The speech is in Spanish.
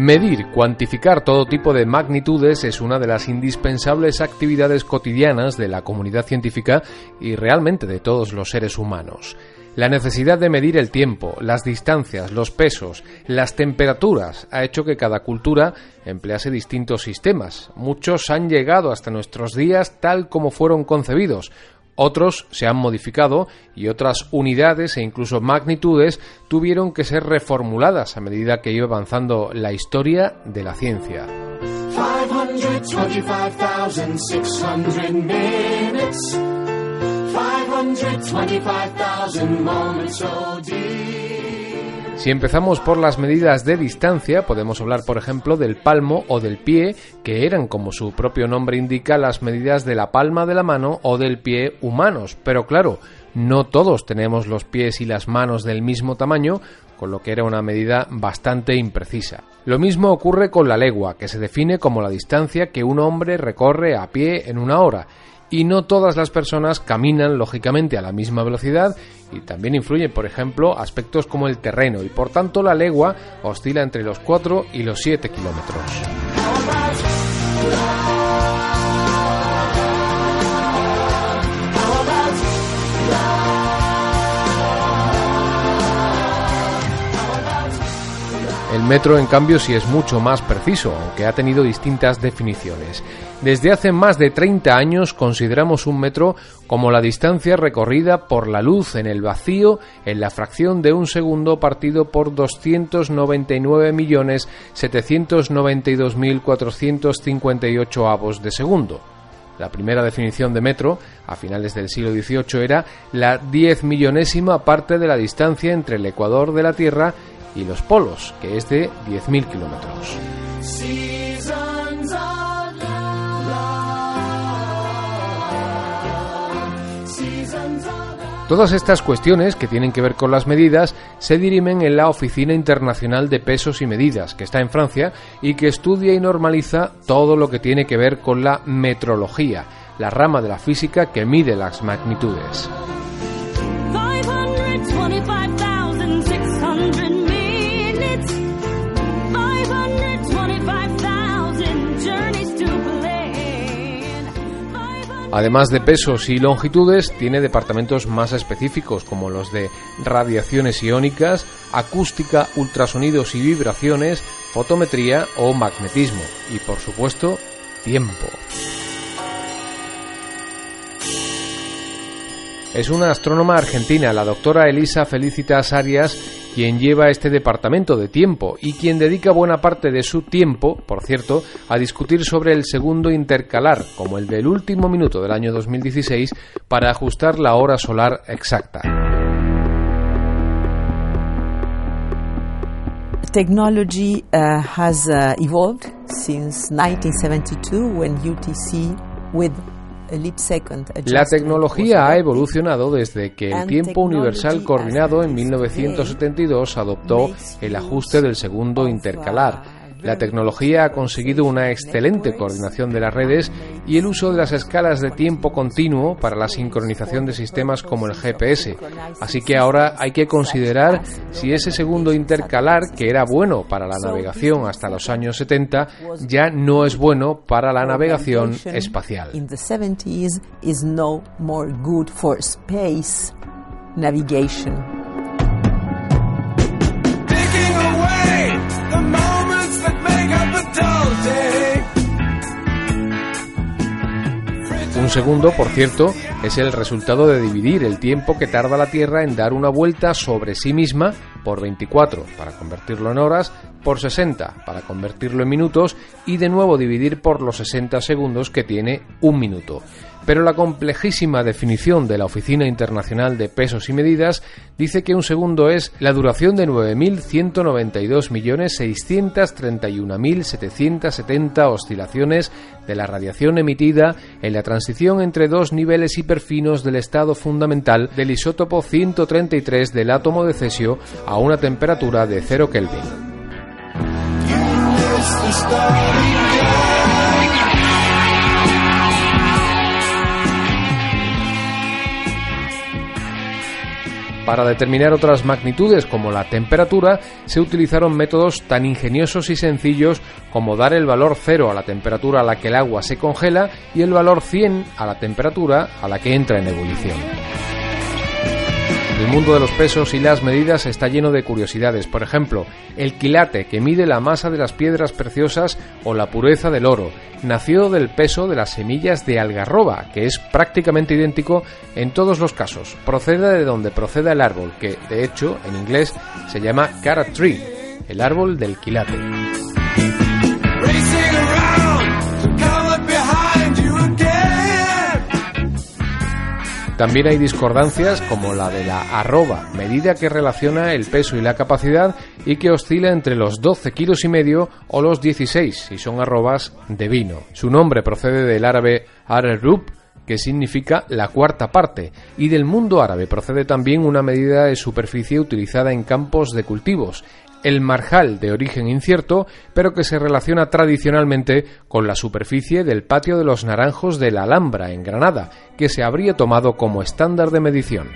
Medir, cuantificar todo tipo de magnitudes es una de las indispensables actividades cotidianas de la comunidad científica y realmente de todos los seres humanos. La necesidad de medir el tiempo, las distancias, los pesos, las temperaturas ha hecho que cada cultura emplease distintos sistemas. Muchos han llegado hasta nuestros días tal como fueron concebidos, otros se han modificado y otras unidades e incluso magnitudes tuvieron que ser reformuladas a medida que iba avanzando la historia de la ciencia. Si empezamos por las medidas de distancia, podemos hablar, por ejemplo, del palmo o del pie, que eran, como su propio nombre indica, las medidas de la palma de la mano o del pie humanos. Pero claro, no todos tenemos los pies y las manos del mismo tamaño, con lo que era una medida bastante imprecisa. Lo mismo ocurre con la legua, que se define como la distancia que un hombre recorre a pie en una hora y no todas las personas caminan lógicamente a la misma velocidad y también influyen, por ejemplo, aspectos como el terreno y por tanto la legua oscila entre los 4 y los 7 kilómetros. Metro, en cambio, sí es mucho más preciso, aunque ha tenido distintas definiciones. Desde hace más de 30 años consideramos un metro como la distancia recorrida por la luz en el vacío en la fracción de un segundo partido por 299.792.458 avos de segundo. La primera definición de metro, a finales del siglo XVIII, era la diez millonésima parte de la distancia entre el ecuador de la Tierra y los polos, que es de 10.000 kilómetros. Todas estas cuestiones que tienen que ver con las medidas se dirimen en la Oficina Internacional de Pesos y Medidas, que está en Francia y que estudia y normaliza todo lo que tiene que ver con la metrología, la rama de la física que mide las magnitudes. Además de pesos y longitudes, tiene departamentos más específicos como los de radiaciones iónicas, acústica, ultrasonidos y vibraciones, fotometría o magnetismo. Y por supuesto, tiempo. Es una astrónoma argentina, la doctora Elisa Felicitas Arias, quien lleva este departamento de tiempo y quien dedica buena parte de su tiempo, por cierto, a discutir sobre el segundo intercalar, como el del último minuto del año 2016, para ajustar la hora solar exacta. Technology uh, has uh, evolved since 1972 when UTC with la tecnología ha evolucionado desde que el tiempo universal coordinado en 1972 adoptó el ajuste del segundo intercalar la tecnología ha conseguido una excelente coordinación de las redes y el uso de las escalas de tiempo continuo para la sincronización de sistemas como el GPS. Así que ahora hay que considerar si ese segundo intercalar, que era bueno para la navegación hasta los años 70, ya no es bueno para la navegación espacial. Un segundo, por cierto, es el resultado de dividir el tiempo que tarda la Tierra en dar una vuelta sobre sí misma por 24 para convertirlo en horas, por 60 para convertirlo en minutos y de nuevo dividir por los 60 segundos que tiene un minuto pero la complejísima definición de la Oficina Internacional de Pesos y Medidas dice que un segundo es la duración de 9.192.631.770 oscilaciones de la radiación emitida en la transición entre dos niveles hiperfinos del estado fundamental del isótopo 133 del átomo de cesio a una temperatura de 0 Kelvin. Para determinar otras magnitudes como la temperatura, se utilizaron métodos tan ingeniosos y sencillos como dar el valor cero a la temperatura a la que el agua se congela y el valor 100 a la temperatura a la que entra en ebullición. El mundo de los pesos y las medidas está lleno de curiosidades. Por ejemplo, el quilate, que mide la masa de las piedras preciosas o la pureza del oro, nació del peso de las semillas de algarroba, que es prácticamente idéntico en todos los casos. Procede de donde proceda el árbol, que de hecho en inglés se llama carrot tree, el árbol del quilate. También hay discordancias como la de la arroba, medida que relaciona el peso y la capacidad y que oscila entre los 12 kilos y medio o los 16 si son arrobas de vino. Su nombre procede del árabe arrub, que significa la cuarta parte, y del mundo árabe procede también una medida de superficie utilizada en campos de cultivos, el marjal de origen incierto, pero que se relaciona tradicionalmente con la superficie del patio de los Naranjos de la Alhambra, en Granada, que se habría tomado como estándar de medición.